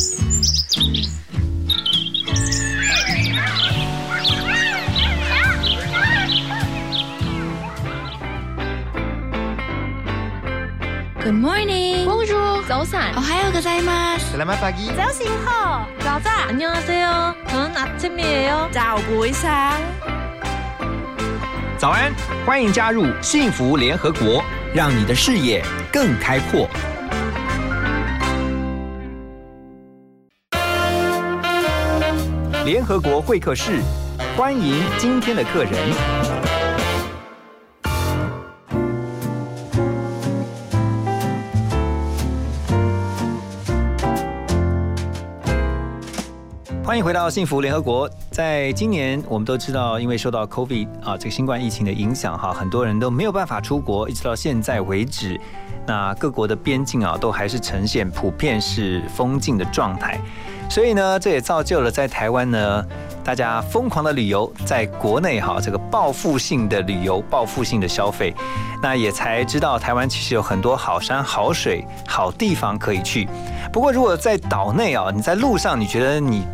Good morning. Bonjour. 早安。 오하요ございます. Selamat pagi. 早醒好。早早。 안녕하세요. 저는 아침이에요. 早不一상早安，欢迎加入幸福联合国，让你的视野更开阔。 联合国会客室，欢迎今天的客人。欢迎回到幸福联合国。在今年，我们都知道，因为受到 COVID 啊这个新冠疫情的影响，哈，很多人都没有办法出国，一直到现在为止，那各国的边境啊，都还是呈现普遍是封禁的状态。所以呢，这也造就了在台湾呢，大家疯狂的旅游，在国内哈这个报复性的旅游、报复性的消费，那也才知道台湾其实有很多好山好水、好地方可以去。不过，如果在岛内啊，你在路上你觉得你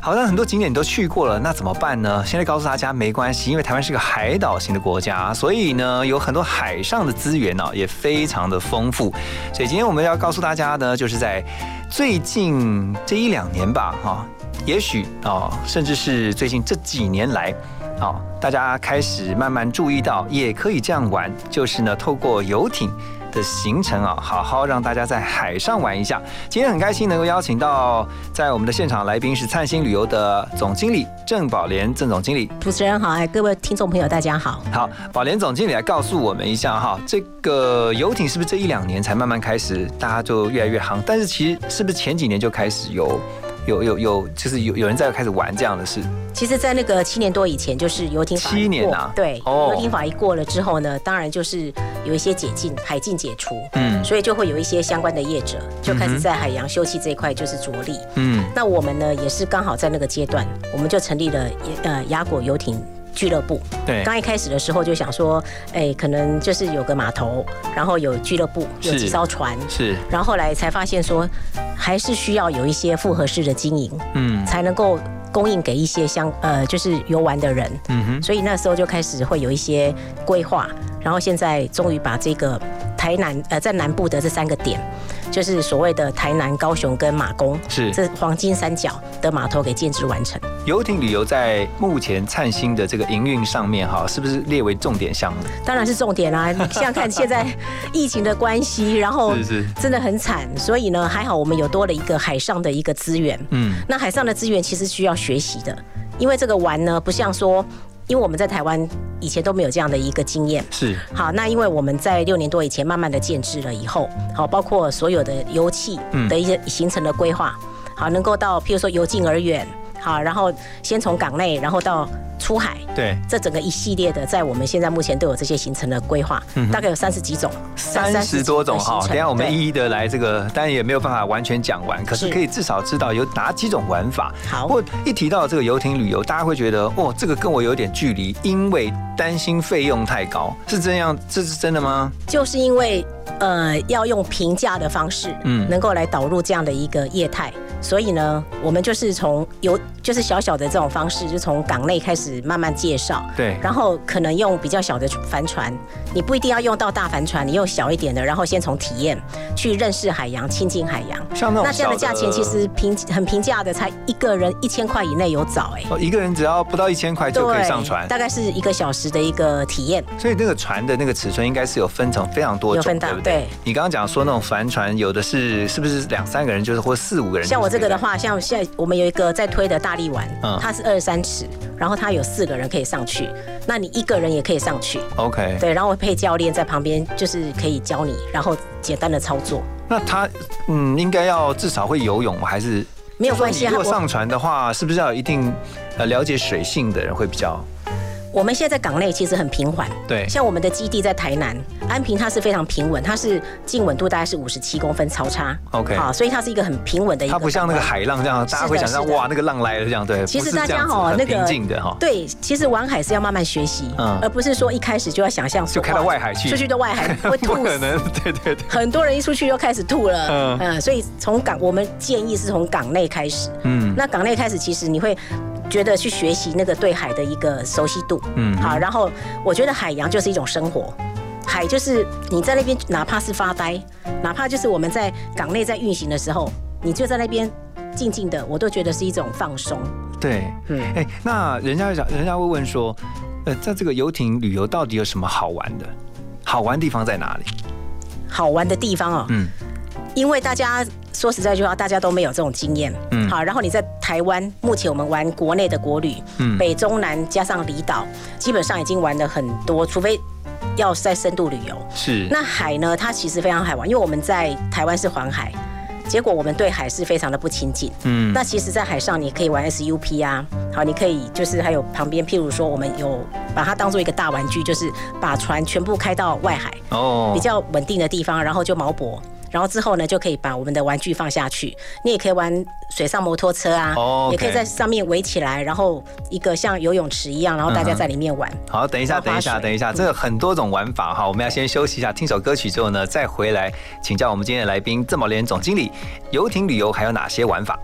好像很多景点你都去过了，那怎么办呢？现在告诉大家没关系，因为台湾是个海岛型的国家，所以呢有很多海上的资源呢、也非常的丰富。所以今天我们要告诉大家呢，就是在最近这一两年吧，哈、也许啊、甚至是最近这几年来。啊，大家开始慢慢注意到，也可以这样玩，就是呢，透过游艇的行程啊，好好让大家在海上玩一下。今天很开心能够邀请到在我们的现场来宾是灿星旅游的总经理郑宝莲郑总经理。主持人好，哎，各位听众朋友，大家好。好，宝莲总经理来告诉我们一下哈，这个游艇是不是这一两年才慢慢开始，大家就越来越行？但是其实是不是前几年就开始有有有有，就是有有人在开始玩这样的事？其实，在那个七年多以前，就是游艇法七年啊对，哦游艇法一过了之后呢，当然就是有一些解禁，海禁解除，嗯所以就会有一些相关的业者就开始在海洋休憩这一块就是着力。嗯那我们呢，也是刚好在那个阶段，我们就成立了呃雅果游艇。俱乐部，对。刚一开始的时候就想说，哎，可能就是有个码头，然后有俱乐部，有几艘船，是。然后后来才发现说，还是需要有一些复合式的经营，嗯。才能够供应给一些相呃就是游玩的人。嗯哼。所以那时候就开始会有一些规划，然后现在终于把这个台南呃在南部的这三个点，就是所谓的台南、高雄跟马公，是这黄金三角的码头给建制完成。游艇旅游在目前灿星的这个营运上面哈，是不是列为重点项目？当然是重点啦、你想想看，现在 疫情的关系，然后真的很惨，所以呢，还好我们有多了一个海上的一个资源。嗯那海上的资源其实需要学习的，因为这个玩呢，不像说，因为我们在台湾以前都没有这样的一个经验。是好，那因为我们在六年多以前慢慢的建制了以后，好，包括所有的油气嗯的一些形成的规划，好，能够到譬如说由近而远，好，然后先从港内，然后到出海，对这整个一系列的，在我们现在目前都有这些行程的规划，大概有三十几种，三十多种哈，等一下我们一一的来这个，当然也没有办法完全讲完，可是是可以至少知道有哪几种玩法。好不过一提到这个游艇旅游，大家会觉得哦，这个跟我有点距离，因为担心费用太高，是这样？这是真的吗？就是因为呃要用平价的方式，嗯嗯，能够来导入这样的一个业态，所以呢，我们就是从有就是小小的这种方式，就从港内开始慢慢介绍，对然后可能用比较小的帆船，你不一定要用到大帆船，你用小一点的，然后先从体验去认识海洋、亲近海洋。像那种那这样的价钱其实平很平价的，才一个人一千块以内有找哎、哦，一个人只要不到一千块就可以上船，大概是一个小时的一个体验。所以那个船的那个尺寸应该是有分成非常多种，有分到对不对？对你刚刚讲说那种帆船，有的是是不是两三个人，就是或四五个人？像我这个的话，话，像现在我们有一个在推的大力丸，嗯它是二十三尺，然后它有四个人可以上去，那你一个人也可以上去，OK，对，然后配教练在旁边，就是可以教你，然后简单的操作，那他嗯应该要至少会游泳吗？还是没有关系如果上船的话，是不是要有一定呃了解水性的人会比较？我们现在在港内其实很平缓，对，像我们的基地在台南安平，它是非常平稳，它是静稳度大概是五十七公分超差。OK 好，所以它是一个很平稳的一个。它不像那个。海浪这样，大家会想象哇，那个浪来了这样，对。其实大家哦那个平静的哈。对，其实玩海是要慢慢学习，嗯而不是说一开始就要想象就开到外海去出去到外海 会不吐不。可能，对对对，很多人一出去就开始吐了，嗯嗯所以从港我们建议是从港内开始，嗯那港内开始其实你会觉得去学习那个对海的一个熟悉度，嗯好，然后我觉得海洋就是一种生活。海就是你在那边，哪怕是发呆，哪怕就是我们在港内在运行的时候，你就在那边静静的，我都觉得是一种放松。对，嗯哎，那人家想，人家会问说，呃，在这个游艇旅游到底有什么好玩的？好玩地方在哪里？好玩的地方哦，嗯因为大家说实在句话，大家都没有这种经验。嗯好，然后你在台湾，目前我们玩国内的国旅，嗯北中南加上离岛，基本上已经玩了很多，除非要在深度旅游。是，那海呢，它其实非常海玩，因为我们在台湾是环海，结果我们对海是非常的不亲近。嗯那其实，在海上你可以玩 SUP 啊，好，你可以就是还有旁边，譬如说我们有把它当做一个大玩具，就是把船全部开到外海，哦比较稳定的地方，然后就锚泊。然后之后呢，就可以把我们的玩具放下去。你也可以玩水上摩托车啊，哦，OK 也可以在上面围起来，然后一个像游泳池一样，然后大家在里面玩。好，等一下，要等一下，划水等一下，这个很多种玩法哈，我们要先休息一下，听首歌曲之后呢，再回来请教我们今天的来宾郑宝莲总经理，游艇旅游还有哪些玩法？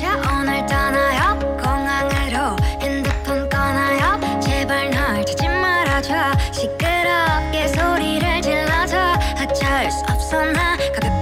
자 오늘 떠나요 공항으로 핸드폰 꺼나요 제발 널 찾지 말아줘 そんな。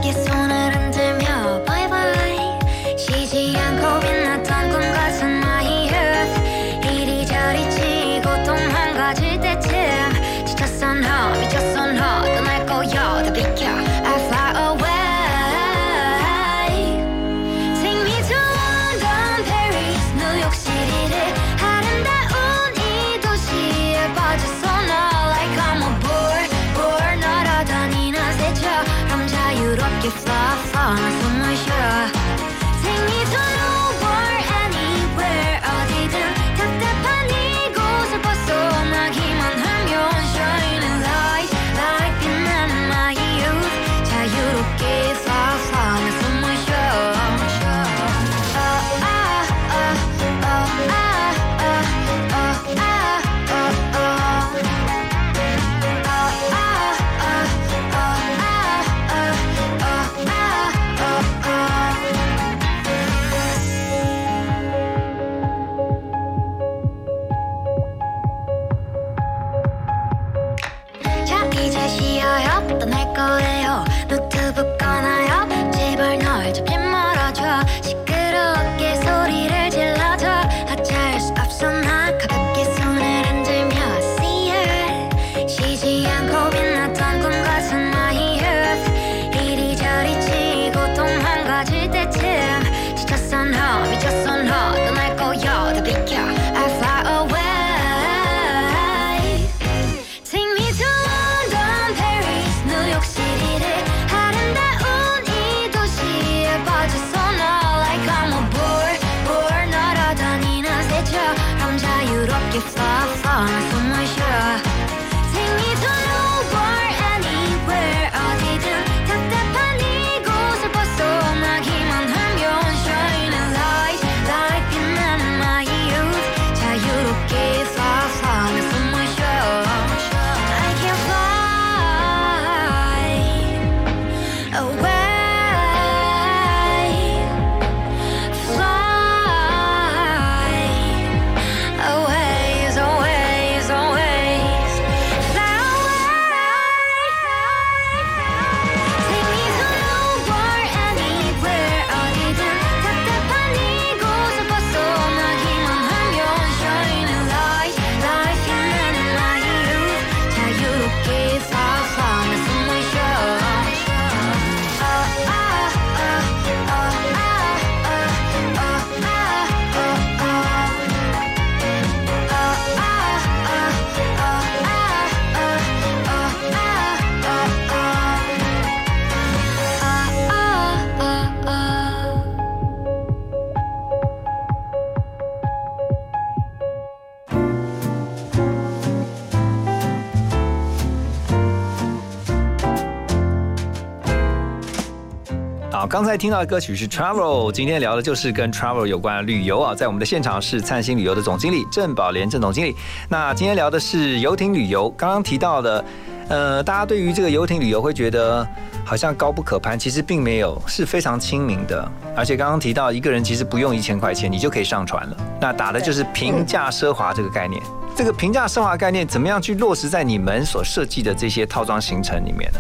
刚才听到的歌曲是 Travel，今天聊的就是跟 Travel 有关的旅游啊。在我们的现场是灿星旅游的总经理郑宝莲郑总经理。那今天聊的是游艇旅游，刚刚提到的，呃，大家对于这个游艇旅游会觉得好像高不可攀，其实并没有，是非常亲民的。而且刚刚提到一个人其实不用一千块钱，你就可以上船了。那打的就是平价奢华这个概念。这个平价奢华概念怎么样去落实在你们所设计的这些套装行程里面呢？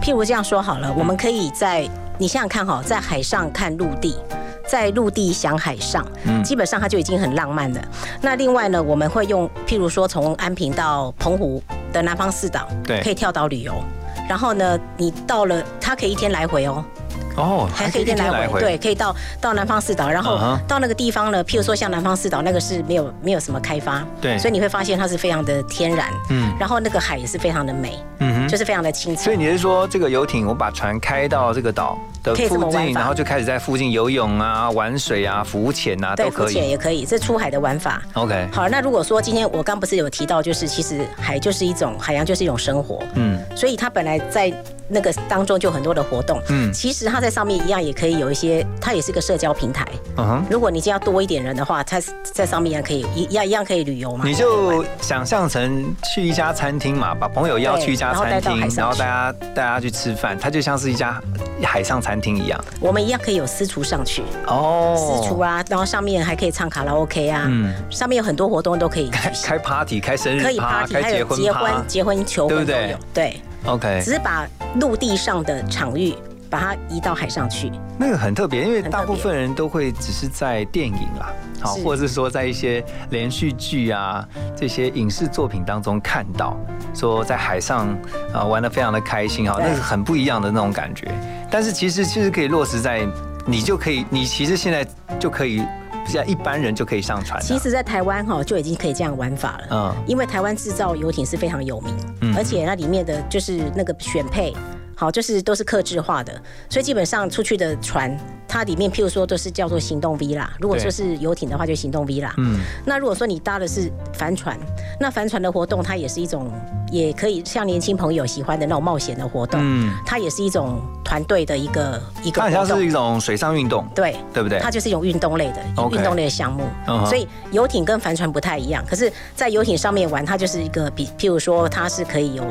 譬如这样说好了，我们可以在你想想看哈，在海上看陆地，在陆地想海上，嗯基本上它就已经很浪漫了。那另外呢，我们会用譬如说从安平到澎湖的南方四岛，对可以跳岛旅游。然后呢，你到了，它可以一天来回哦，哦，还可以一天来回，对，可以到到南方四岛，然后到那个地方呢，譬如说像南方四岛那个是没有没有什么开发，对所以你会发现它是非常的天然，嗯然后那个海也是非常的美，嗯哼就是非常的清澈所以。你是说，这个游艇我把船开到这个岛的附近，然后就开始在附近游泳啊、玩水啊、浮潜啊，对，浮都可以。潜也可以，这出海的玩法。OK，好，那如果说今天我刚不是有提到，就是其实海就是一种海洋，就是一种生活，嗯所以它本来在那个当中就很多的活动。嗯。其实它在上面一样也可以有一些，它也是个社交平台。嗯哼，如果你今天要多一点人的话，它在上面一样可以一样一样可以旅游嘛。你就想象成去一家餐厅嘛，把朋友邀去一家餐厅然后大家大家去吃饭，它就像是一家海上餐厅一样。我们一样可以有私厨上去，哦，私厨啊，然后上面还可以唱卡拉 OK 啊，嗯。上面有很多活动都可以开 party、开生可以 party，开结还有结婚结婚求对不对？婚都有，对，，OK，只是把陆地上的场域把它移到海上去。那个很特别，因为大部分人都会只是在电影啦，好，或者是说在一些连续剧啊这些影视作品当中看到，说在海上啊玩的非常的开心哈，对那是很不一样的那种感觉。但是其实其实可以落实在你就可以，你其实现在就可以，现在一般人就可以上船。其实，在台湾哈就已经可以这样玩法了。嗯因为台湾制造游艇是非常有名，嗯而且那里面的就是那个选配，好，就是都是克制化的，所以基本上出去的船，它里面譬如说都是叫做行动 V 啦，如果说是游艇的话，就行动 V 啦。嗯那如果说你搭的是帆船，那帆船的活动它也是一种，也可以像年轻朋友喜欢的那种冒险的活动，嗯，它也是一种团队的一个一个它是一种水上运动，对。对不对？它就是一种运动类的运动类的项目所以游艇跟帆船不太一样。可是，在游艇上面玩，它就是一个比，譬如说，它是可以有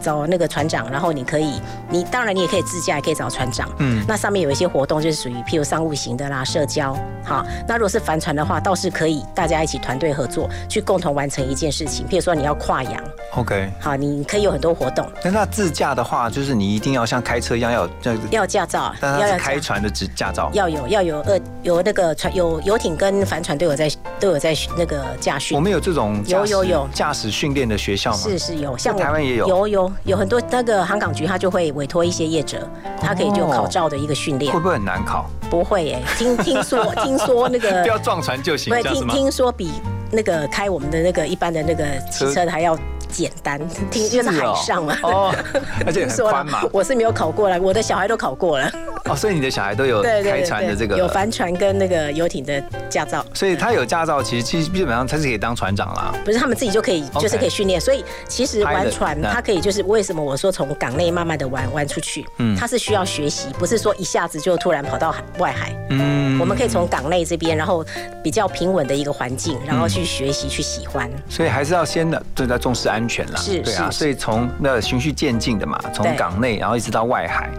找那个船长，然后你可以，你当然你也可以自驾，也可以找船长。嗯那上面有一些活动就是属于譬如商务型的啦，社交。好，那如果是帆船的话，倒是可以大家一起团队合作，去共同完成一件事情。譬如说你要跨洋，，OK。好，你可以有很多活动，那那自驾的话，就是你一定要像开车一样要有这个，要驾照，但是要开船的执驾照。要有要有呃有那个船有游艇跟帆船都有在都有在那个驾训我。们有这种有有有驾驶训练的学校吗？是是有，像台湾也有有有有很多那个航港局，他就会委托一些业者，他可以就考照的一个训练会，不会很难考？不会耶，听听说 听说那个不要撞船就行，不是这样子吗？听听说比那个开我们的那个一般的那个汽车的还要简单，听因为是海上嘛。哦，而且听说很宽嘛了，，我是没有考过了，我的小孩都考过了。哦，所以你的小孩都有开船的这个，有帆船跟那个游艇的驾照。所以他有驾照，其实其实基本上他是可以当船长啦。不是他们自己就可以就是可以训练，所以其实玩船嗯它可以就是为什么我说从港内慢慢的玩玩出去，嗯它是需要学习，不是说一下子就突然跑到海外海。嗯我们可以从港内这边，然后比较平稳的一个环境，然嗯后去学习去喜欢。所以还是要先的对在重视安全啦。是对啊，是所以从那循序渐进的嘛，从港内然后一直到外海。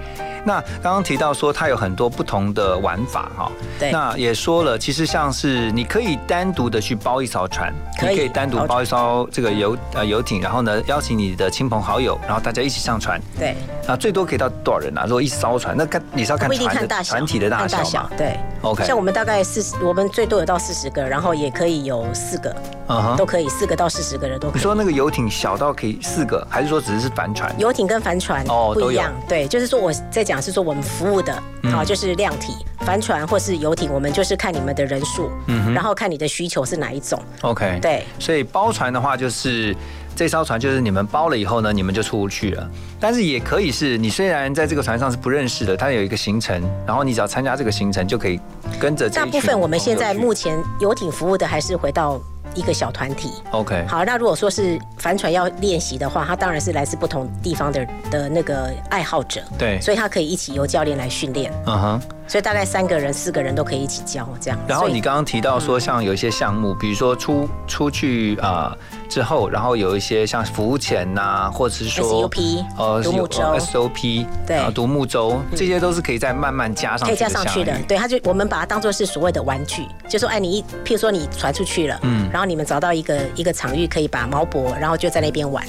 那刚刚提到说它有很多不同的玩法哈，对那也说了，其实像是你可以单独的去包一艘船，可以你可以单独包一艘这个游呃游艇，然后呢邀请你的亲朋好友，然后大家一起上船，对，啊最多可以到多少人啊？如果一艘船，那看你是要看船的看大小，船体的大看小嘛？对。OK 像我们大概四十，我们最多有到四十个，然后也可以有四个，嗯哼都可以，四个到四十个人都可以。你说那个游艇小到可以四个，还是说只是帆船？游艇跟帆船哦不一样，对，就是说我在讲是说我们服务的，嗯好、就是量体，帆船或是游艇，我们就是看你们的人数，嗯然后看你的需求是哪一种，OK，对，所以包船的话，就是这艘船就是你们包了以后呢，你们就出去了。但是也可以是你虽然在这个船上是不认识的，它有一个行程，然后你只要参加这个行程，就可以跟着大部分我们现在目前游艇服务的还是回到一个小团体。OK，好，那如果说是帆船要练习的话，他当然是来自不同地方的的那个爱好者，对，所以他可以一起由教练来训练，嗯哼。所以大概三个人、四个人都可以一起教这样。然后你刚刚提到说，像有一些项目，比如说出出去啊、呃之后，然后有一些像浮潜呐、或者是说 SUP 呃独木舟。SOP 对。独木舟，这些都是可以再慢慢加上可以去加上去的，对，他就我们把它当做是所谓的玩具，就说哎，你一，譬如说你传出去了，嗯，然后你们找到一个一个场域可以把锚泊，然后就在那边玩，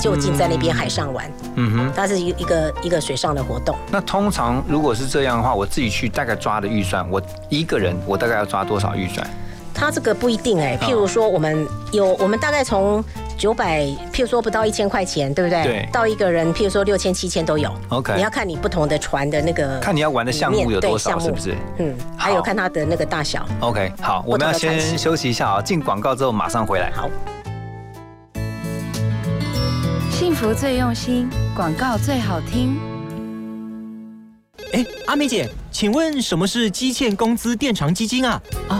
就近在那边海上玩，嗯哼。它是一一个一个水上的活动。那通常如果是这样的话，我自己去大概抓的预算，我一个人我大概要抓多少预算？它这个不一定哎，譬如说我们有我们大概从九百，譬如说不到一千块钱，对不对？对到一个人，譬如说六千、七千都有。OK 你要看你不同的船的那个，看你要玩的项目有多少，是不是嗯，还有看它的那个大小。？OK，好，我们要先休息一下啊，进广告之后马上回来。好，幸福最用心，广告最好听。哎，阿美姐，请问什么是基欠工资垫偿基金啊？哦，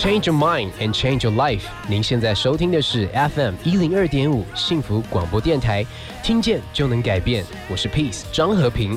Change your mind and change your life。您现在收听的是 FM 一零二点五幸福广播电台，听见就能改变。我是 Peace 张和平。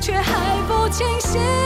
却还不清醒。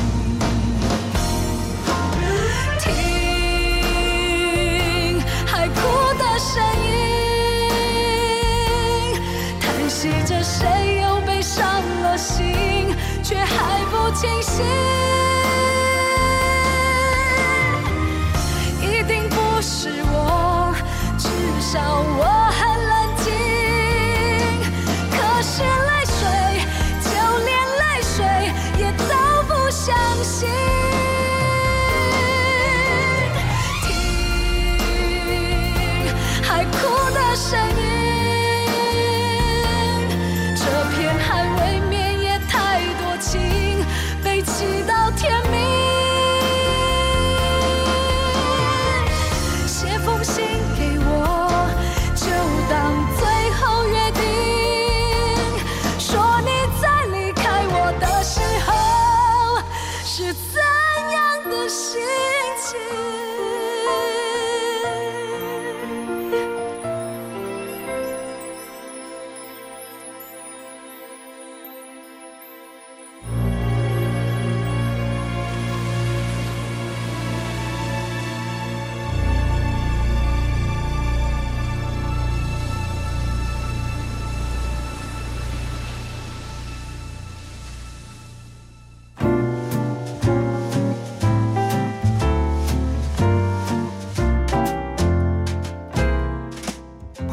清醒。一定不是我，至少我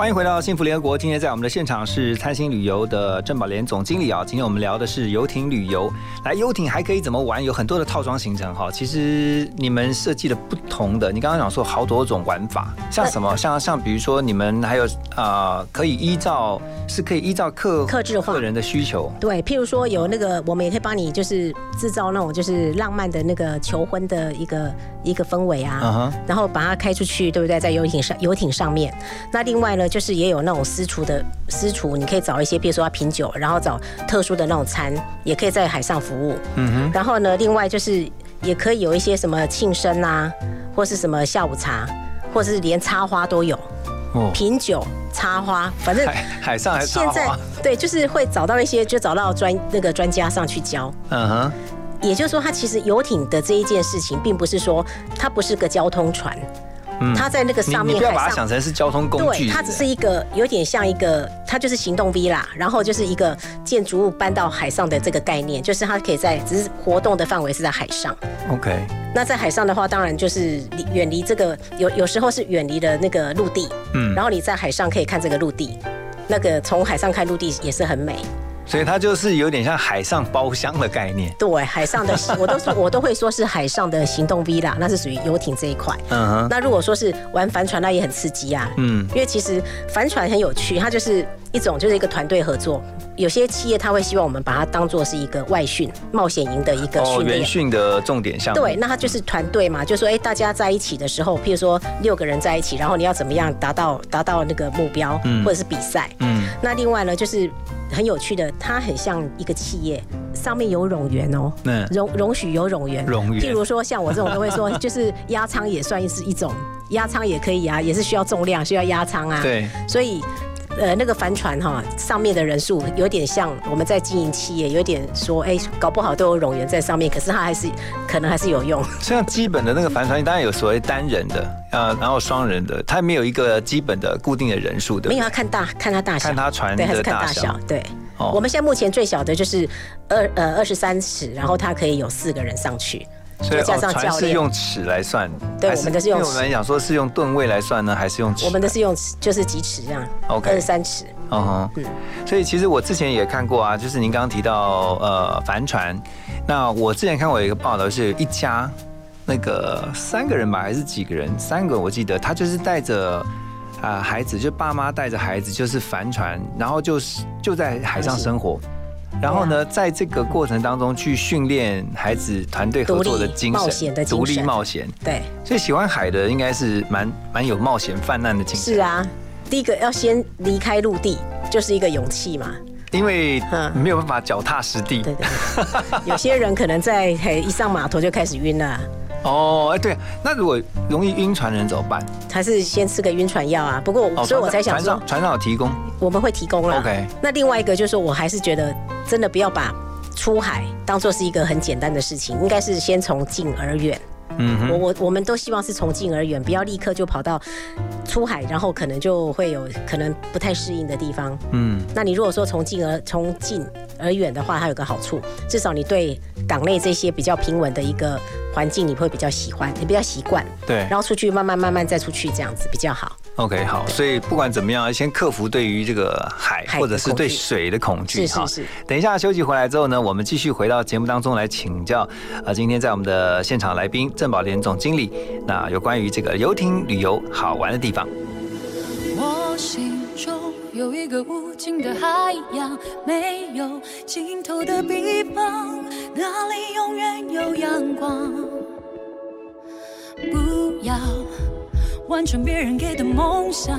欢迎回到幸福联合国。今天在我们的现场是参星旅游的郑宝莲总经理啊。今天我们聊的是游艇旅游。来，游艇还可以怎么玩？有很多的套装行程哈。其实你们设计了不同的，你刚刚讲说好多种玩法，像什么？像像比如说你们还有啊、可以依照是可以依照客客制化个人的需求。对，譬如说有那个，我们也可以帮你就是制造那种就是浪漫的那个求婚的一个一个氛围啊然后把它开出去，对不对？在游艇上游艇上面。那另外呢，就是也有那种私厨的私厨，你可以找一些，比如说要品酒，然后找特殊的那种餐，也可以在海上服务。嗯哼，然后呢，另外就是也可以有一些什么庆生啊，或是什么下午茶，或是连插花都有，哦，品酒、插花，反正海海上还插现在。对，就是会找到一些，就找到专那个专家上去教。嗯哼，也就是说，它其实游艇的这一件事情，并不是说它不是个交通船，嗯它在那个上面你不要把它想成是交通工具，对，它只是一个有点像一个，它就是行动 V 啦，然后就是一个建筑物搬到海上的这个概念，就是它可以在只是活动的范围是在海上。OK。那在海上的话，当然就是离远离这个有有时候是远离了那个陆地，嗯然后你在海上可以看这个陆地，那个从海上看陆地也是很美。所以它就是有点像海上包厢的概念。对，海上的 我都说我都会说是海上的行动 Vila，那是属于游艇这一块。嗯哼，那如果说是玩帆船，那也很刺激啊。嗯因为其实帆船很有趣，它就是一种就是一个团队合作。有些企业他会希望我们把它当做是一个外训冒险营的一个哦，训练。原训的重点项目。对，那它就是团队嘛，就说哎，大家在一起的时候，譬如说六个人在一起，然后你要怎么样达到达到那个目标，嗯或者是比赛。嗯，那另外呢，就是很有趣的，它很像一个企业，上面有冗员哦，嗯容容许有冗员，冗员譬如说像我这种都会说，就是压舱也算是一种，压舱也可以啊，也是需要重量，需要压舱啊。对，所以。呃，那个帆船哈，上面的人数有点像我们在经营企业，有点说，哎、搞不好都有冗员在上面，可是它还是可能还是有用。像基本的那个帆船，当然有所谓单人的，呃，然后双人的，它没有一个基本的固定的人数的。没有要看大看它大小，看它船对，还的是看大小，对。哦我们现在目前最小的就是二呃二十三尺，然后它可以有四个人上去，所以就加哦船是上教练。用尺来算，对我们的是用因为我们想说是用吨位来算呢，还是用尺？我们的是用尺就是几尺这样 OK 二十三尺。嗯哼，嗯所以其实我之前也看过啊，就是您刚刚提到呃帆船，那我之前看过有一个报道，是一家那个三个人吧，还是几个人？三个我记得，他就是带着啊、孩子，就爸妈带着孩子，就是帆船，然后就是就在海上生活。然后呢，在这个过程当中去训练孩子团队合作的精神、独立冒险的精神独立冒险。对，所以喜欢海的应该是蛮蛮有冒险泛滥的精神。是啊，第一个要先离开陆地，就是一个勇气嘛。因为嗯没有办法脚踏实地。对对对，有些人可能在嘿一上码头就开始晕了，哦，哎，对，那如果容易晕船的人怎么办？还是先吃个晕船药啊。不过，哦所以我才想说船上，船上有提供。我们会提供了。OK 那另外一个就是说，我还是觉得真的不要把出海当做是一个很简单的事情，应该是先从近而远。嗯，我我我们都希望是从近而远，不要立刻就跑到出海，然后可能就会有可能不太适应的地方。嗯，那你如果说从近而从近而远的话，它有个好处，至少你对港内这些比较平稳的一个环境，你会比较喜欢，你比较习惯。对然后出去慢慢慢慢再出去，这样子比较好。OK，好，所以不管怎么样，先克服对于这个海海或者是对水的恐惧哈。等一下休息回来之后呢，我们继续回到节目当中来请教。啊，今天在我们的现场来宾郑宝莲总经理，那有关于这个游艇旅游好玩的地方。我心中有一个无尽的海洋，没有尽头的地方，那里永远有阳光。不要完成别人给的梦想，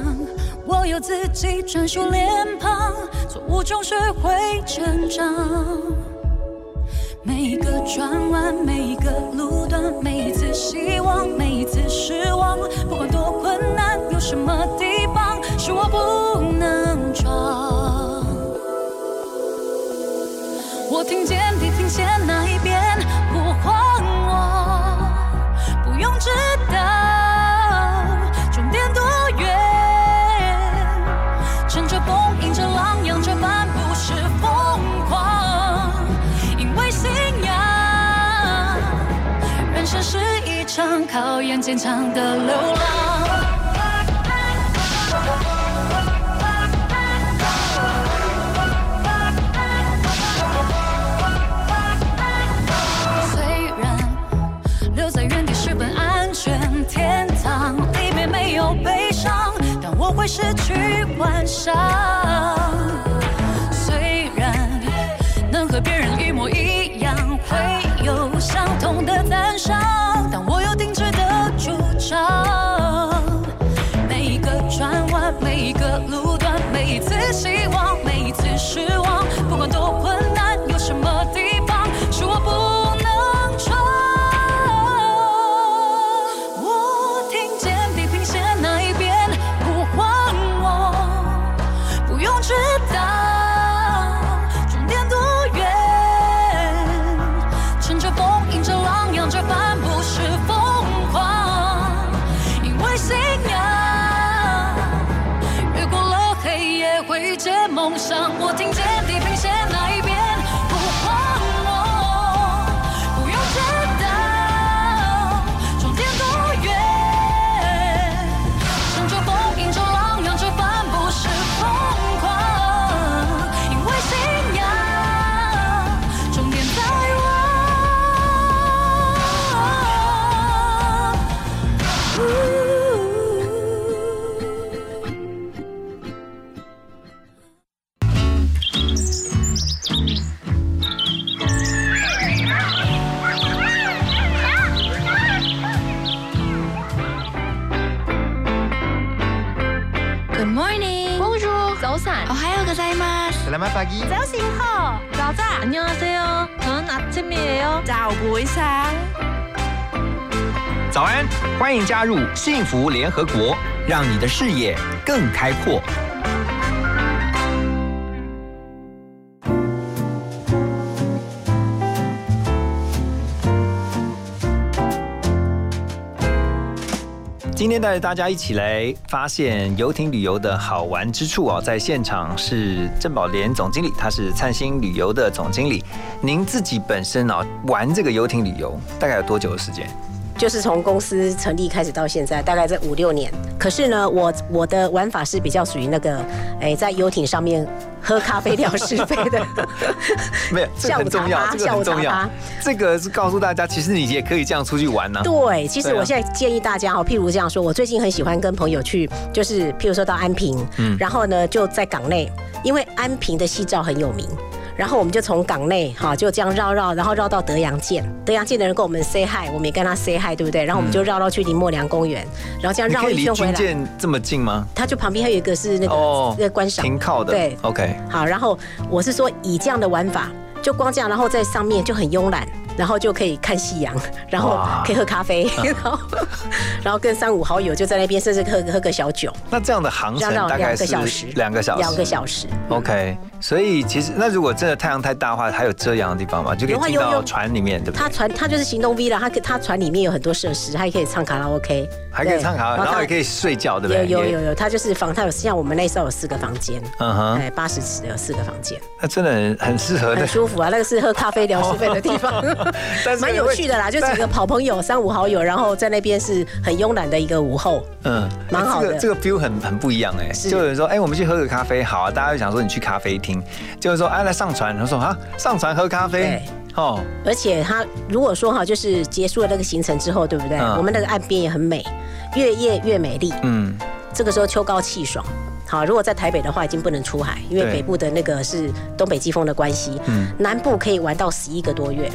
我有自己专属脸庞，错误中学会成长。每一个转弯，每一个路段，每一次希望，每一次失望，不管多困难，有什么地方是我不能坚强的流浪。虽然留在原地是本安全，天堂里面没有悲伤，但我会失去幻想。虽然能和别人一模一样，会欢迎加入幸福联合国，让你的视野更开阔。今天带着大家一起来发现游艇旅游的好玩之处哦，在现场是郑宝莲总经理，他是灿星旅游的总经理。您自己本身哦，玩这个游艇旅游大概有多久的时间？就是从公司成立开始到现在，大概这五六年。可是呢，我我的玩法是比较属于那个，哎，在游艇上面喝咖啡聊是非的。没有，这个很重要，这很重要。这个是告诉大家，其实你也可以这样出去玩呢、对，其实我现在建议大家哦，譬如这样说，我最近很喜欢跟朋友去，就是譬如说到安平，嗯然后呢就在港内，因为安平的夕照很有名。然后我们就从港内哈就这样绕绕，然后绕到德阳舰。德阳舰的人跟我们 say hi，我们也跟他 say hi，对不对？然后我们就绕绕去林默良公园，然后这样绕一圈回来。军舰这么近吗？它就旁边还有一个是那个、哦那个观赏停靠的。对，，OK，好，然后我是说以这样的玩法，就光这样，然后在上面就很慵懒，然后就可以看夕阳，然后可以喝咖啡，然后然后跟三五好友就在那边，甚至喝喝个小酒，那这样的航程大概是个小时，两个小时，两个小时。OK，所以其实那如果真的太阳太大的话，还有遮阳的地方嘛，就可以进到船里面，对不对？它船它就是行动 V 了，它可它船里面有很多设施，它也可以唱卡拉 OK，还可以唱卡拉，然后它也可以睡觉，对不有对？也有有有，它就是房，它有像我们那时候有四个房间，嗯哼，哎，八十尺的有四个房间，那真的很很适合很。舒服啊。那个是喝咖啡聊是非的地方，但是蛮有趣的啦。就几个好朋友，三五好友，然后在那边是很慵懒的一个午后。嗯，蛮好的这个这个 feel 很很不一样哎，是就有人说，哎，我们去喝个咖啡，好啊，大家就想说你去咖啡厅，就是说，哎，来上船，然后说啊，上船喝咖啡，哦，而且他如果说哈，就是结束了那个行程之后，对不对？嗯我们那个岸边也很美，越夜越美丽。嗯，这个时候秋高气爽。好，如果在台北的话，已经不能出海，因为北部的那个是东北季风的关系。嗯南部可以玩到十一个多月，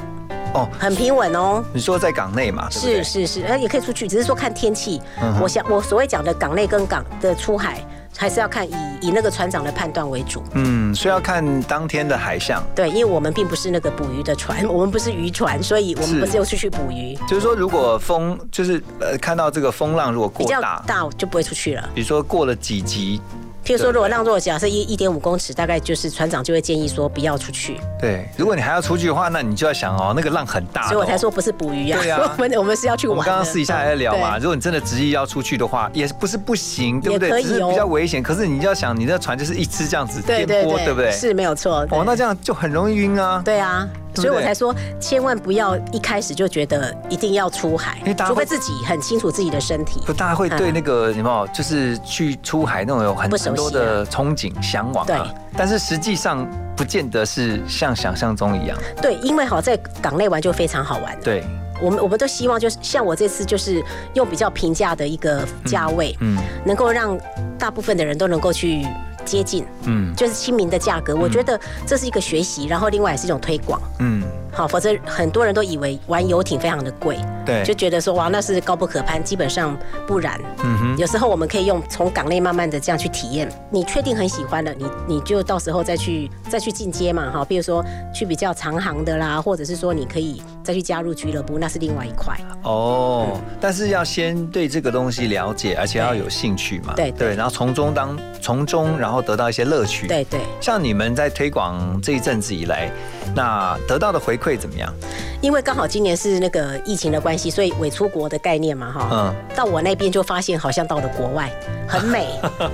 哦，很平稳哦。你说在港内嘛，对对是是是，呃，也可以出去，只是说看天气。嗯我想我所谓讲的港内跟港的出海，还是要看以以那个船长的判断为主。嗯，所以要看当天的海象。对，因为我们并不是那个捕鱼的船，我们不是渔船，所以我们不是又出去捕鱼，就是说，如果风就是呃看到这个风浪如果过大，大就不会出去了。比如说过了几级，譬如说，如果浪若假设一一点五公尺，大概就是船长就会建议说不要出去，对，如果你还要出去的话，那你就要想哦，那个浪很大哦、所以我才说不是捕鱼啊。对啊 我们我们是要去我玩我。们刚刚私底下还在聊嘛，如果你真的执意要出去的话，也不是不行，对不对？也可以只是哦比较危险。可是你要想，你的船就是一只这样子颠簸，对不对？是没有错。哦，那这样就很容易晕啊。对啊，对对所以我才说，千万不要一开始就觉得一定要出海因为大，家除非自己很清楚自己的身体。不，大家会对那个有没有，就是去出海那种有很多的憧憬、向往对啊。但是实际上不见得是像想象中一样。对，因为好在港内玩就非常好玩。对，我们我们都希望就是像我这次就是用比较平价的一个价位，嗯能够让大部分的人都能够去接近，嗯就是亲民的价格。我觉得这是一个学习，然后另外也是一种推广。嗯，好，否则很多人都以为玩游艇非常的贵，对，就觉得说哇那是高不可攀，基本上不然。嗯哼，有时候我们可以用从港内慢慢的这样去体验，你确定很喜欢了，你你就到时候再去再去进阶嘛，哈，比如说去比较长航的啦，或者是说你可以再去加入俱乐部，那是另外一块。哦，但是要先对这个东西了解，而且要有兴趣嘛。对对，然后从中当从中，然后得到一些乐趣。，对对，像你们在推广这一阵子以来，那得到的回馈怎么样？因为刚好今年是那个疫情的关系，所以伪出国的概念嘛，哈，嗯，到我那边就发现好像到了国外，很美，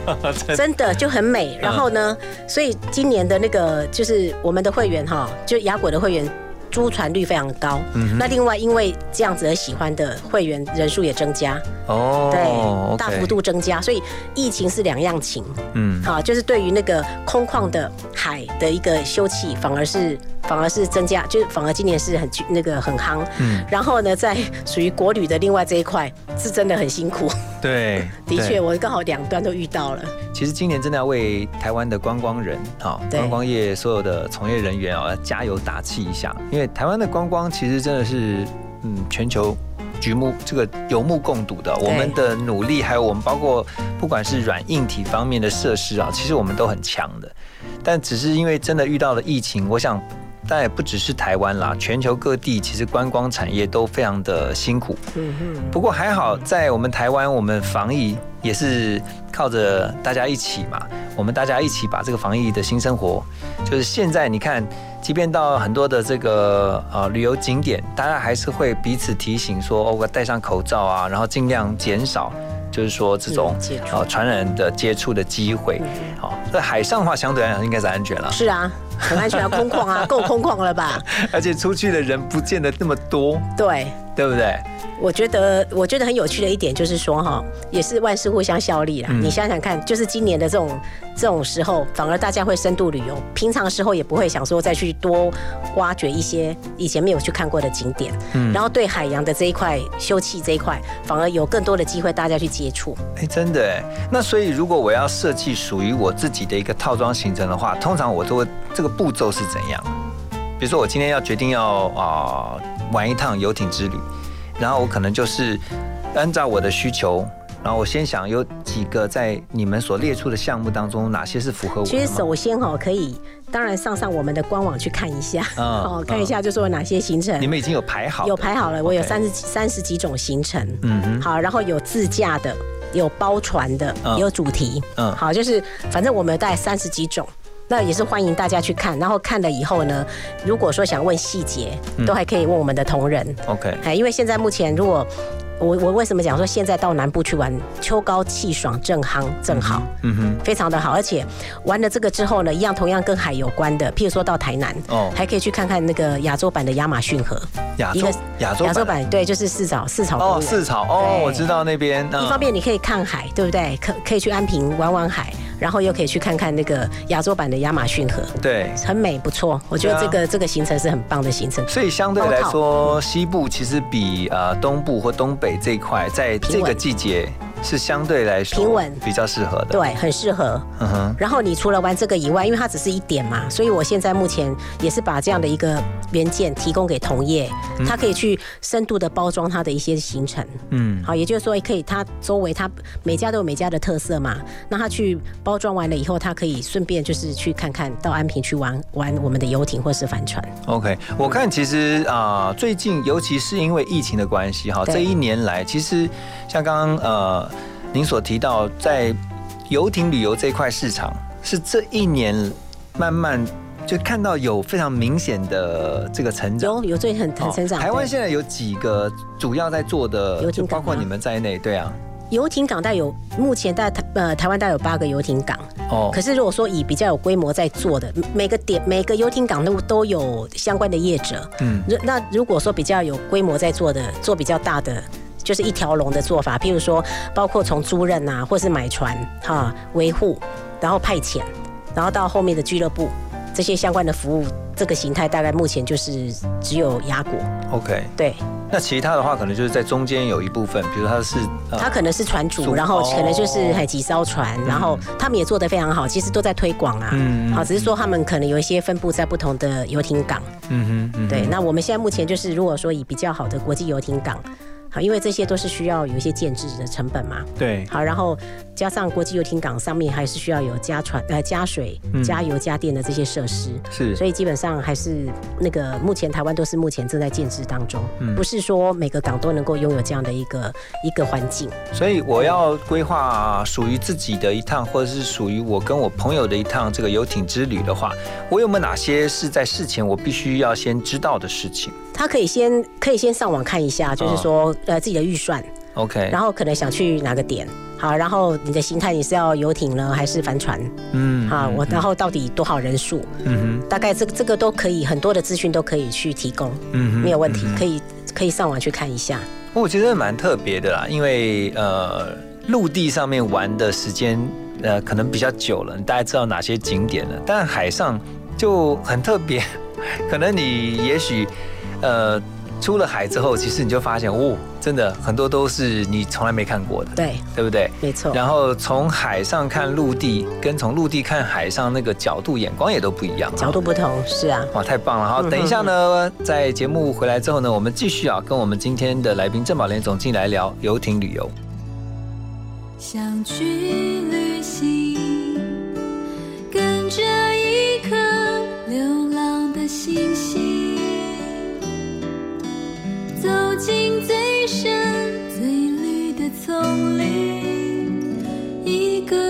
真的就很美。然后呢，所以今年的那个就是我们的会员哈，就雅果的会员。租船率非常高，嗯那另外因为这样子而喜欢的会员人数也增加，哦，对大幅，度增加，所以疫情是两样情。嗯，啊，就是对于那个空旷的海的一个休憩，反而是反而是增加，就是反而今年是很那个很夯，嗯。然后呢，在属于国旅的另外这一块是真的很辛苦，对，的确，我刚好两端都遇到了，其实今年真的要为台湾的观光人，哈，对。观光业所有的从业人员啊，要加油打气一下，因为台湾的观光其实真的是，嗯，全球。举目这个有目共睹的，我们的努力，还有我们包括不管是软硬体方面的设施啊，其实我们都很强的，但只是因为真的遇到了疫情，我想，但也不只是台湾啦，全球各地其实观光产业都非常的辛苦。嗯哼，不过还好，在我们台湾，我们防疫也是靠着大家一起嘛，我们大家一起把这个防疫的新生活，就是现在你看，即便到很多的这个呃旅游景点，大家还是会彼此提醒说，哦，我戴上口罩啊，然后尽量减少。就是说，这种呃传染的接触的机会，好，在海上的话相对来讲应该是安全了，是啊，很安全啊，空旷啊，够空旷了吧？而且出去的人不见得那么多，对，对不对？我觉得，我觉得很有趣的一点就是说，哈，也是万事互相效力啦。嗯你想想看，就是今年的这种这种时候，反而大家会深度旅游，平常时候也不会想说再去多挖掘一些以前没有去看过的景点。嗯然后对海洋的这一块休憩这一块，反而有更多的机会大家去接触。哎，真的哎。那所以如果我要设计属于我自己的一个套装行程的话，通常我都会这个步骤是怎样？比如说我今天要决定要啊、玩一趟游艇之旅，然后我可能就是按照我的需求。然后我先想有几个在你们所列出的项目当中，哪些是符合我的？其实首先哈，可以当然上上我们的官网去看一下，嗯哦，看一下就说有哪些行程。你们已经有排好，有排好了，我有三十三十几种行程。嗯哼，好，然后有自驾的，有包船的，嗯也有主题。嗯好，就是反正我们有大概三十几种。那也是欢迎大家去看，然后看了以后呢，如果说想问细节，嗯都还可以问我们的同仁。OK，哎，因为现在目前如果我我为什么讲说现在到南部去玩，秋高气爽，正夯正好。嗯哼，非常的好，而且玩了这个之后呢，一样同样跟海有关的，譬如说到台南，哦还可以去看看那个亚洲版的亚马逊河，亚洲亚洲亚洲版版对，就是四草四草哦，四草哦，我知道那边。嗯一方面你可以看海，对不对？可可以去安平玩玩海，然后又可以去看看那个亚洲版的亚马逊河，对，很美，不错。我觉得这个、这个行程是很棒的行程。所以相对来说，西部其实比呃东部或东北这一块，在这个季节是相对来说平稳比较适合的。，对，很适合。嗯哼，然后你除了玩这个以外，因为它只是一点嘛，所以我现在目前也是把这样的一个元件提供给同业，它可以去深度的包装它的一些行程。嗯，好，也就是说，可以它周围它每家都有每家的特色嘛，那它去包装完了以后，它可以顺便就是去看看到安平去玩玩我们的游艇或是帆船。OK，我看其实啊、最近尤其是因为疫情的关系，哈，这一年来，其实像刚刚呃您所提到，在游艇旅游这块市场，是这一年慢慢就看到有非常明显的这个成长。有有最很很成长。哦台湾现在有几个主要在做的，包括你们在内，对啊，游艇港带有目前大台呃台湾大概有八个游艇港，哦可是如果说以比较有规模在做的，每个点每个游艇港都都有相关的业者。嗯如那如果说比较有规模在做的，做比较大的。就是一条龙的做法，譬如说，包括从租任啊，或是买船哈、维护，然后派遣，然后到后面的俱乐部这些相关的服务，这个形态大概目前就是只有雅果，，OK。对，那其他的话，可能就是在中间有一部分，比如他是呃他可能是船主主，然后可能就是哦还几艘船，然后他们也做得非常好，其实都在推广啊。嗯好，只是说他们可能有一些分布在不同的游艇港。嗯哼，嗯哼对，那我们现在目前就是，如果说以比较好的国际游艇港，好，因为这些都是需要有一些建制的成本嘛。对，好，然后加上国际游艇港上面还是需要有加船、呃加水嗯、加油、加电的这些设施。是，所以基本上还是那个，目前台湾都是目前正在建制当中，嗯不是说每个港都能够拥有这样的一个一个环境。所以我要规划属于自己的一趟，或者是属于我跟我朋友的一趟这个游艇之旅的话，我有没有哪些是在事前我必须要先知道的事情他可以先可以先上网看一下，就是说呃自己的预算，？OK，然后可能想去哪个点，好，然后你的形态你是要游艇呢还是帆船？嗯好，我然后到底多少人数？嗯哼大概这个这个都可以，很多的资讯都可以去提供，嗯哼没有问题嗯，可以可以上网去看一下。我觉得蛮特别的啦，因为呃，陆地上面玩的时间呃可能比较久了，你大概知道哪些景点了，但海上就很特别，可能你也许呃出了海之后，其实你就发现哦，真的很多都是你从来没看过的，对，对不对？没错。然后从海上看陆地，跟从陆地看海上那个角度、眼光也都不一样。角度不同，是啊。哇，太棒了！好，嗯等一下呢，在节目回来之后呢，我们继续啊，跟我们今天的来宾郑宝莲总经理来聊游艇旅游。想去旅行，跟着一颗流浪的星星，走进最深最绿的丛林，一个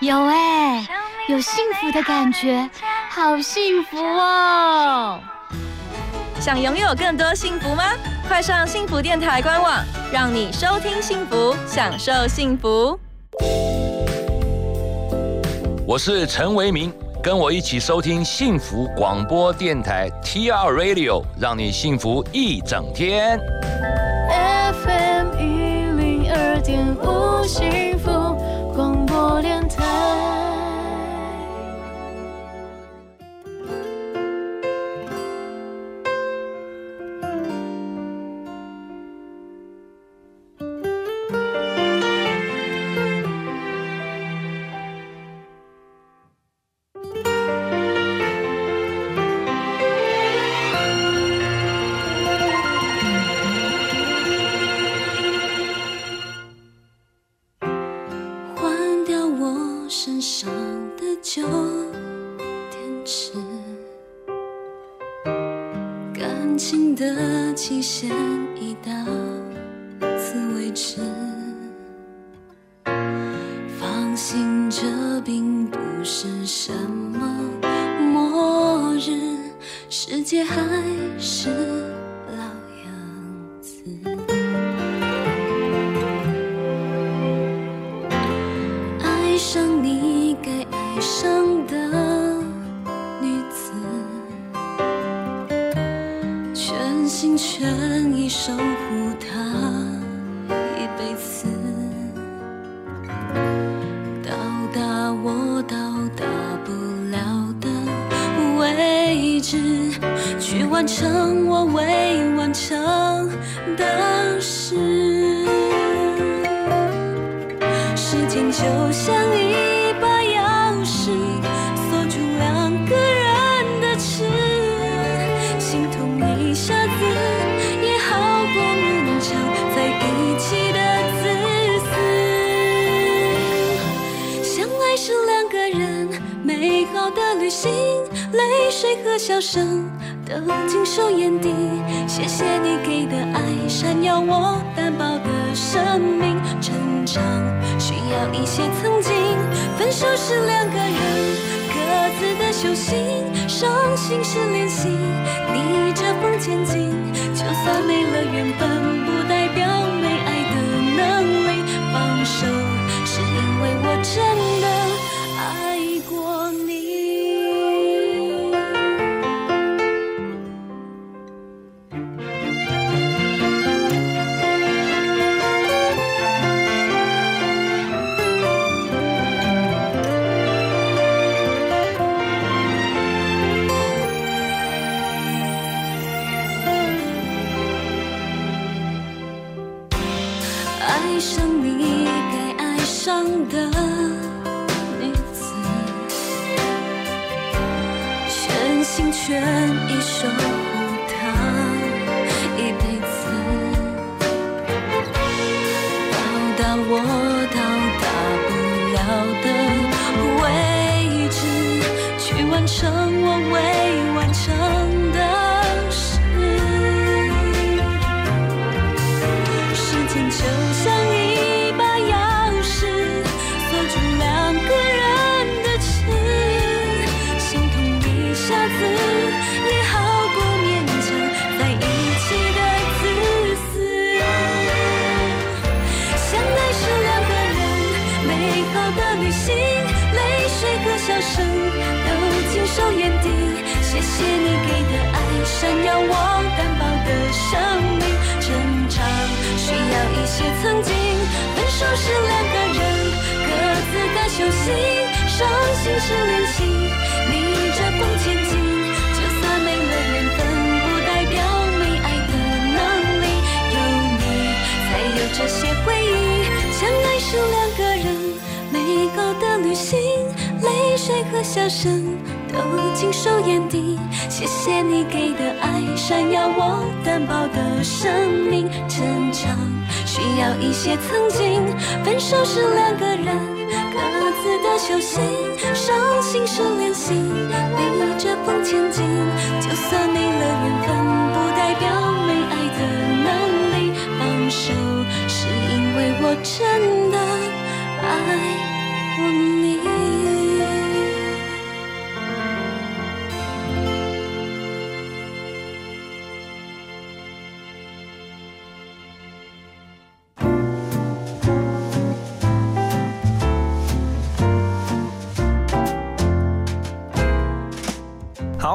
有哎，有幸福的感觉，好幸福哦！想拥有更多幸福吗？快上幸福电台官网，让你收听幸福，享受幸福。我是陈维明，跟我一起收听幸福广播电台 TR Radio，让你幸福一整天。FM 一零二点五幸福全心全意守护她一辈子，到达我到达不了的位置，去完成我未笑声都尽收眼底。谢谢你给的爱，闪耀我单薄的生命。成长需要一些曾经，分手是两个人各自的修行，伤心是练习，逆着风前进。就算没了原本，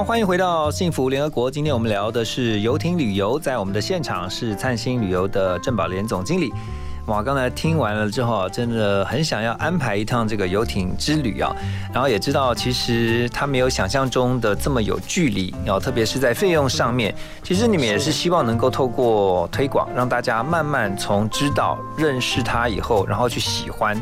欢迎回到幸福联合国。今天我们聊的是游艇旅游，在我们的现场是灿星旅游的郑宝莲总经理。哇，刚才听完了之后啊，真的很想要安排一趟这个游艇之旅啊。然后也知道，其实它没有想象中的这么有距离，然后特别是在费用上面，其实你们也是希望能够透过推广，让大家慢慢从知道、认识它以后，然后去喜欢，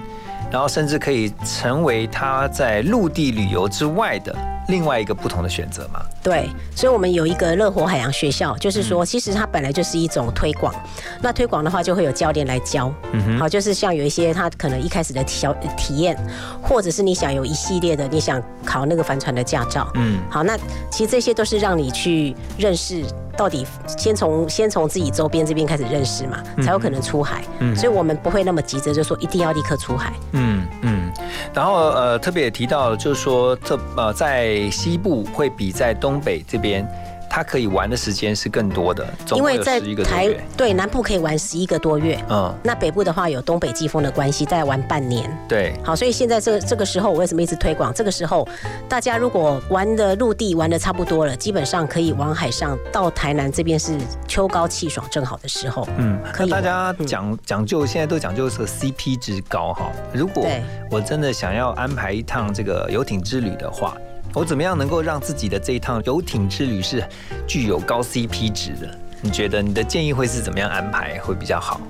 然后甚至可以成为他在陆地旅游之外的另外一个不同的选择嘛。对，所以我们有一个乐活海洋学校，就是说，其实它本来就是一种推广。那推广的话，就会有教练来教。嗯哼好，就是像有一些他可能一开始的小体验，或者是你想有一系列的，你想考那个帆船的驾照。嗯好，那其实这些都是让你去认识到底，先从先从自己周边这边开始认识嘛，才有可能出海。嗯所以我们不会那么急着就说一定要立刻出海。嗯嗯，然后呃，特别也提到，就是说特呃，在西部会比在东北这边，它可以玩的时间是更多的，因为在台。对南部可以玩十一个多月，嗯，那北部的话有东北季风的关系，再玩半年。对，好，所以现在这这个时候，我为什么一直推广？这个时候，大家如果玩的陆地玩的差不多了，基本上可以往海上到台南这边是秋高气爽正好的时候。嗯，可以大家讲讲究，现在都讲究这个 CP 值高哈。如果我真的想要安排一趟这个游艇之旅的话，我怎么样能够让自己的这一趟游艇之旅是具有高 CP 值的？你觉得你的建议会是怎么样安排会比较好？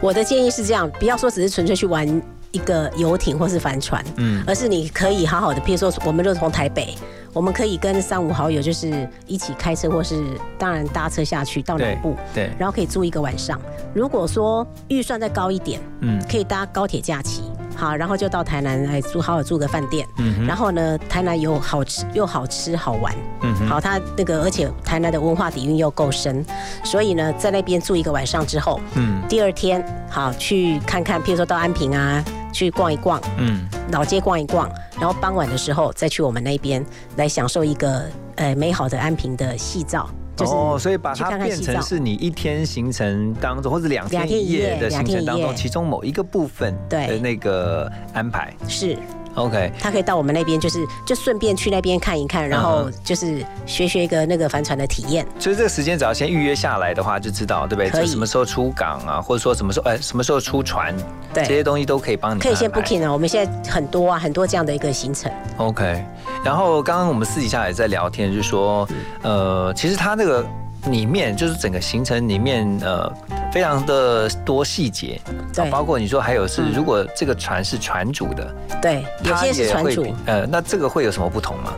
我的建议是这样，不要说只是纯粹去玩一个游艇或是帆船，嗯而是你可以好好的，譬如说，我们就从台北，我们可以跟三五好友就是一起开车，或是当然搭车下去到南部，对，然后可以住一个晚上。如果说预算再高一点，嗯可以搭高铁假期，好，然后就到台南来住，好好住个饭店。嗯然后呢，台南有好吃又好吃好玩，嗯好，它那个而且台南的文化底蕴又够深，所以呢，在那边住一个晚上之后，嗯。第二天好去看看，譬如说到安平啊，去逛一逛，嗯。老街逛一逛，然后傍晚的时候再去我们那边来享受一个呃美好的安平的夕照。就是哦，所以把它变成是你一天行程当中，或者两天一一夜的行程当中，其中某一个部分对。的那个安排。是 OK，他可以到我们那边，就是就顺便去那边看一看，然后嗯就是学学一个那个帆船的体验。所以这个时间只要先预约下来的话，就知道对不对？可以就什么时候出港啊，或者说什么时候哎什么时候出船，对这些东西都可以帮你可以先 booking 啊，我们现在很多啊，很多这样的一个行程。OK，然后刚刚我们私底下也在聊天，就是说，呃，其实他那个里面就是整个行程里面，呃，非常的多细节，对。啊包括你说还有是，嗯。如果这个船是船主的，对，有些是船主。呃，那这个会有什么不同吗？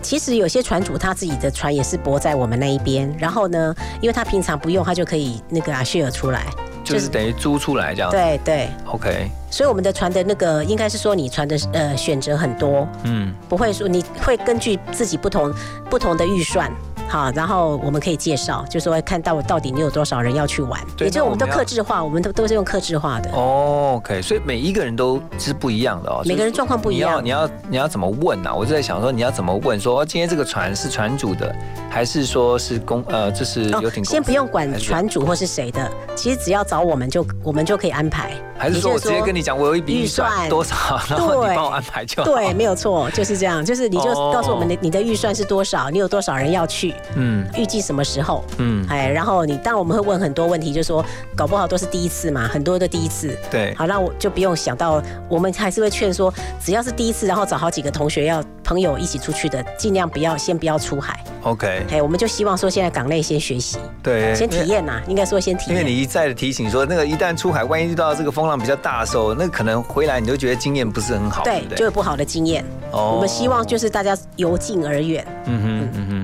其实有些船主他自己的船也是泊在我们那一边，然后呢，因为他平常不用，他就可以那个啊 share 出来，就是等于租出来这样。对对，，OK，所以我们的船的那个应该是说你船的呃选择很多，嗯，不会说你会根据自己不同不同的预算。好，然后我们可以介绍，就说看到到底你有多少人要去玩，对也就是我们都那我们要克制化，我们都都是用克制化的。哦，OK，所以每一个人都是不一样的哦，每个人状况不一样你要你要你要怎么问啊？我就在想说，你要怎么问说，哦今天这个船是船主的，还是说是公呃，这是游艇？哦先不用管船主或是谁的，其实只要找我们就我们就可以安排。还是说我直接跟你讲，我有一笔预算多少，然后你帮我安排就好。对，没有错，就是这样，就是你就哦告诉我们的你的预算是多少，你有多少人要去，嗯。预计什么时候，嗯，哎，然后你当然我们会问很多问题，就说搞不好都是第一次嘛，很多的第一次。对。好，那我就不用想到，我们还是会劝说，只要是第一次，然后找好几个同学要朋友一起出去的，尽量不要先不要出海。OK，哎，我们就希望说现在港内先学习，对，先体验呐，应该说先体验。因为你一再的提醒说，那个一旦出海，万一遇到这个风浪比较大的时候，那可能回来你就觉得经验不是很好，对对，对？就有不好的经验。哦我们希望就是大家由近而远。嗯哼嗯哼。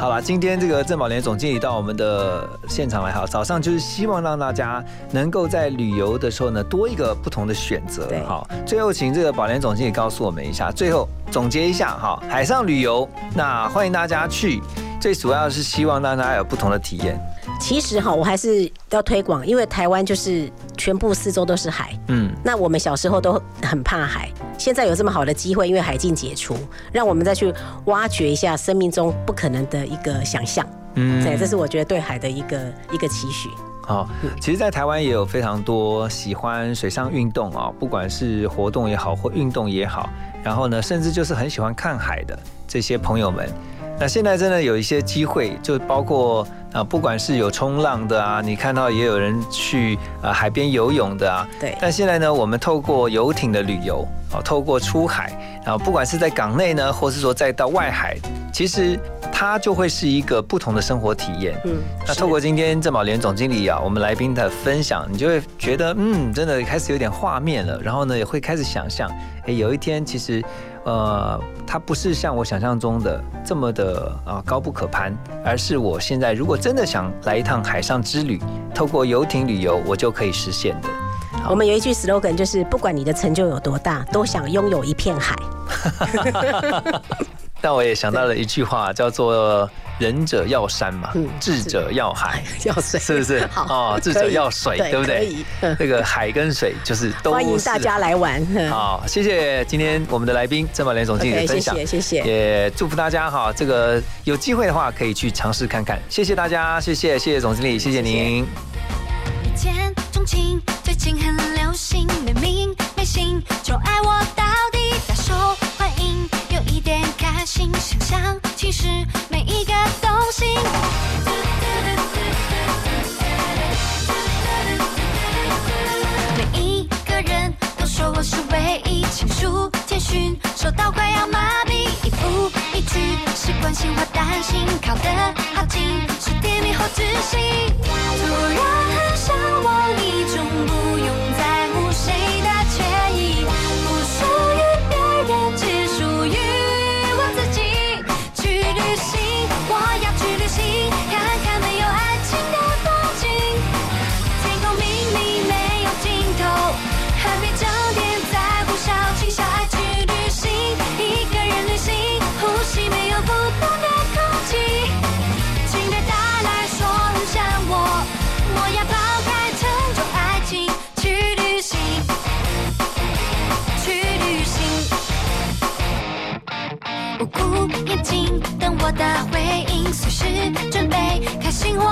好吧，今天这个郑宝莲总经理到我们的现场来，哈，早上就是希望让大家能够在旅游的时候呢，多一个不同的选择。好，最后请这个宝莲总经理告诉我们一下，最后总结一下哈，海上旅游，那欢迎大家去，最主要是希望让大家有不同的体验。其实哈，我还是要推广，因为台湾就是全部四周都是海。嗯，那我们小时候都很怕海，现在有这么好的机会，因为海禁解除，让我们再去挖掘一下生命中不可能的一个想象。嗯对，这是我觉得对海的一个一个期许。好，其实，在台湾也有非常多喜欢水上运动啊，不管是活动也好，或运动也好，然后呢，甚至就是很喜欢看海的这些朋友们。那现在真的有一些机会，就包括啊，不管是有冲浪的啊，你看到也有人去啊海边游泳的啊。对。但现在呢，我们透过游艇的旅游，啊，透过出海，然后不管是在港内呢，或是说再到外海，其实它就会是一个不同的生活体验。嗯，那透过今天郑宝莲总经理啊，我们来宾的分享，你就会觉得，嗯，真的开始有点画面了。然后呢，也会开始想象，哎，有一天其实，呃，它不是像我想象中的这么的啊高不可攀，而是我现在如果真的想来一趟海上之旅，透过游艇旅游，我就可以实现的。我们有一句 slogan，就是不管你的成就有多大，都想拥有一片海。但我也想到了一句话，叫做“仁者要山嘛，智者要海，要水，是不是？好哦，智者要水，对不对？这 个海跟水就是都欢迎大家来玩。好，谢谢今天我们的来宾郑宝莲总经理的分享，谢谢谢谢也祝福大家哈，这个有机会的话可以去尝试看看。谢谢大家，谢谢谢谢总经理，谢谢您。一见钟情，最近很流行，没名没姓就爱我到底，大受欢迎，有一点开心，想象其实每一个动心。每一个人都说我是唯一，情书简讯收到快要麻痹，一步一句是关心或担心，靠得好近是甜蜜或窒息。突然很向往一种不用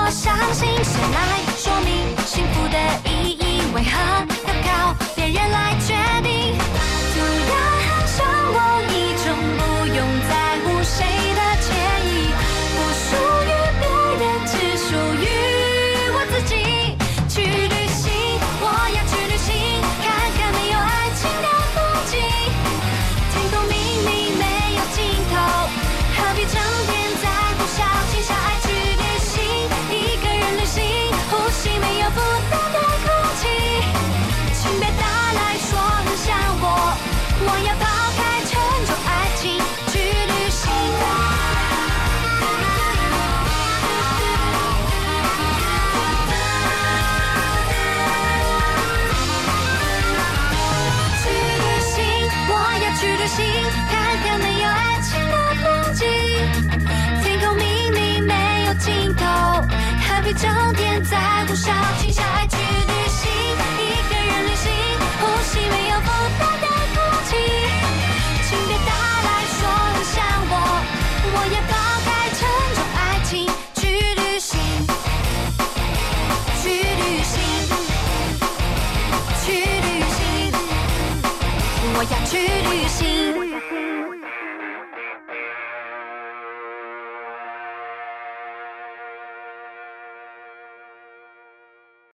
相信。谁来说明幸福的天在呼啸，静下来去旅行，一个人旅行，呼吸没有负担的空气。请别打来说很想我，我要抛开沉重爱情去旅行，去旅行，去旅行，我要去旅。